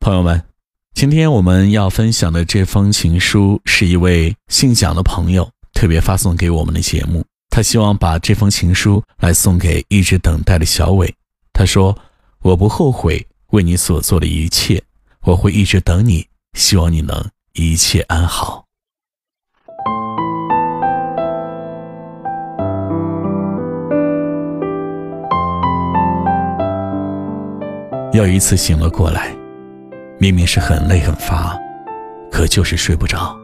朋友们，今天我们要分享的这封情书，是一位姓蒋的朋友特别发送给我们的节目。他希望把这封情书来送给一直等待的小伟。他说：“我不后悔为你所做的一切，我会一直等你，希望你能一切安好。”又一次醒了过来，明明是很累很乏，可就是睡不着，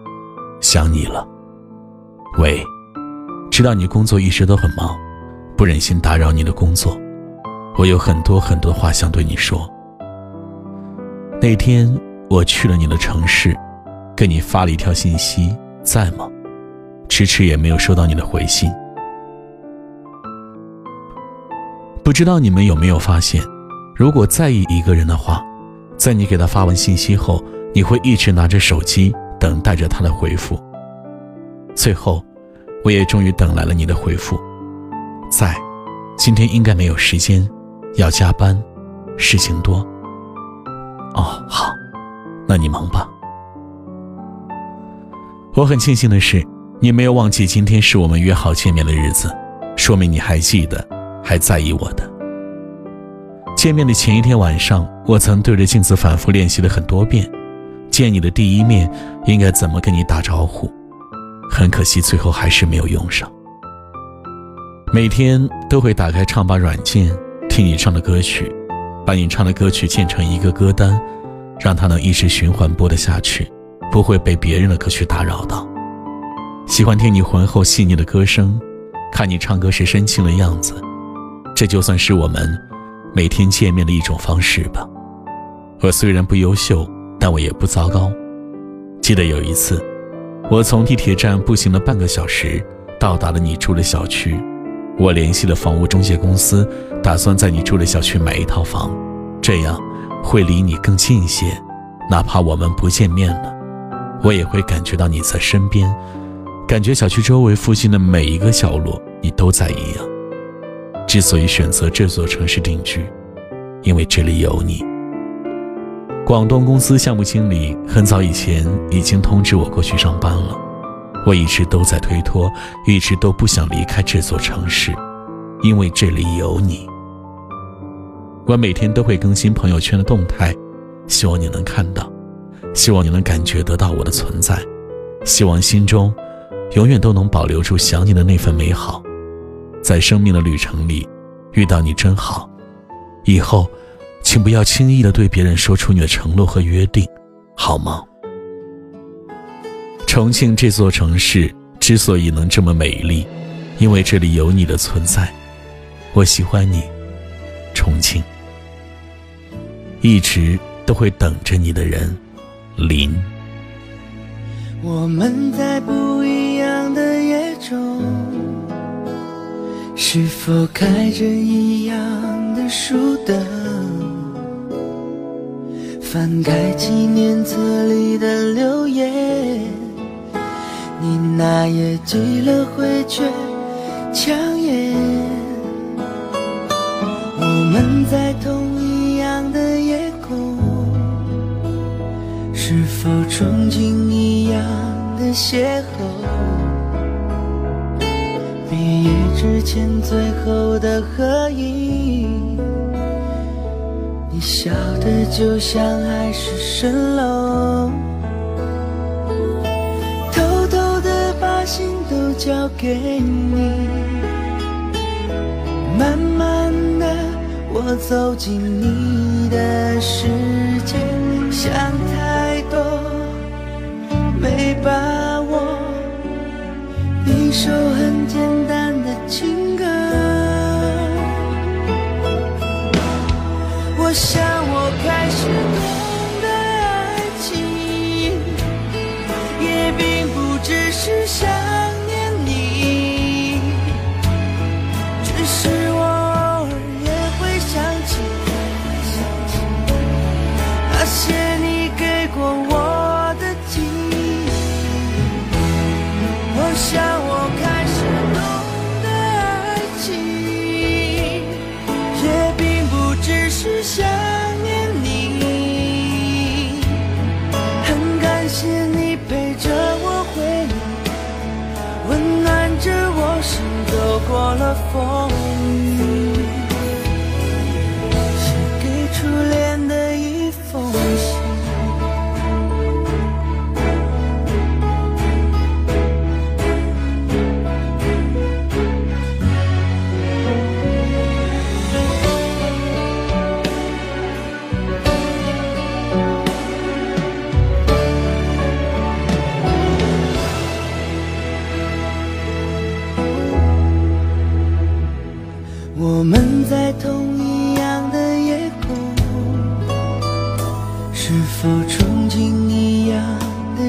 想你了。喂，知道你工作一直都很忙，不忍心打扰你的工作，我有很多很多话想对你说。那天我去了你的城市，给你发了一条信息，在吗？迟迟也没有收到你的回信。不知道你们有没有发现？如果在意一个人的话，在你给他发完信息后，你会一直拿着手机等待着他的回复。最后，我也终于等来了你的回复，在，今天应该没有时间，要加班，事情多。哦，好，那你忙吧。我很庆幸的是，你没有忘记今天是我们约好见面的日子，说明你还记得，还在意我的。见面的前一天晚上，我曾对着镜子反复练习了很多遍，见你的第一面应该怎么跟你打招呼。很可惜，最后还是没有用上。每天都会打开唱吧软件听你唱的歌曲，把你唱的歌曲建成一个歌单，让它能一直循环播得下去，不会被别人的歌曲打扰到。喜欢听你浑厚细腻的歌声，看你唱歌时深情的样子，这就算是我们。每天见面的一种方式吧。我虽然不优秀，但我也不糟糕。记得有一次，我从地铁站步行了半个小时，到达了你住的小区。我联系了房屋中介公司，打算在你住的小区买一套房，这样会离你更近一些。哪怕我们不见面了，我也会感觉到你在身边，感觉小区周围附近的每一个角落你都在一样。之所以选择这座城市定居，因为这里有你。广东公司项目经理很早以前已经通知我过去上班了，我一直都在推脱，一直都不想离开这座城市，因为这里有你。我每天都会更新朋友圈的动态，希望你能看到，希望你能感觉得到我的存在，希望心中永远都能保留住想你的那份美好。在生命的旅程里，遇到你真好。以后，请不要轻易的对别人说出你的承诺和约定，好吗？重庆这座城市之所以能这么美丽，因为这里有你的存在。我喜欢你，重庆。一直都会等着你的人，林。我们在不一样的夜中。是否开着一样的书灯？翻开纪念册里的留言，你那页积了灰却抢眼。我们在同一样的夜空，是否憧憬一样的邂逅？毕业之前最后的合影，你笑得就像海市蜃楼，偷偷的把心都交给你，慢慢的我走进你的世界，想 fall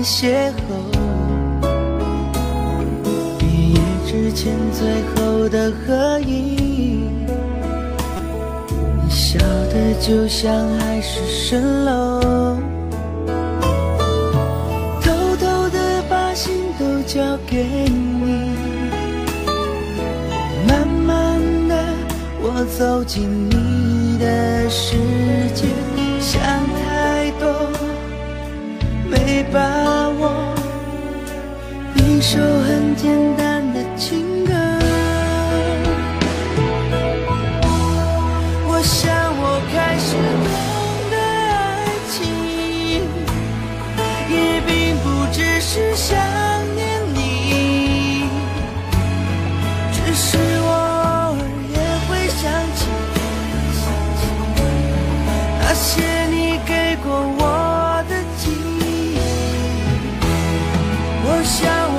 邂逅？毕业之前最后的合影，你笑得就像海市蜃楼，偷偷的把心都交给你。慢慢的，我走进你的世界，想太多，没把握。一首很简单的情歌。我想我开始懂得爱情也并不只是想念你只是我偶尔也会想起那些你给过我的记忆我想我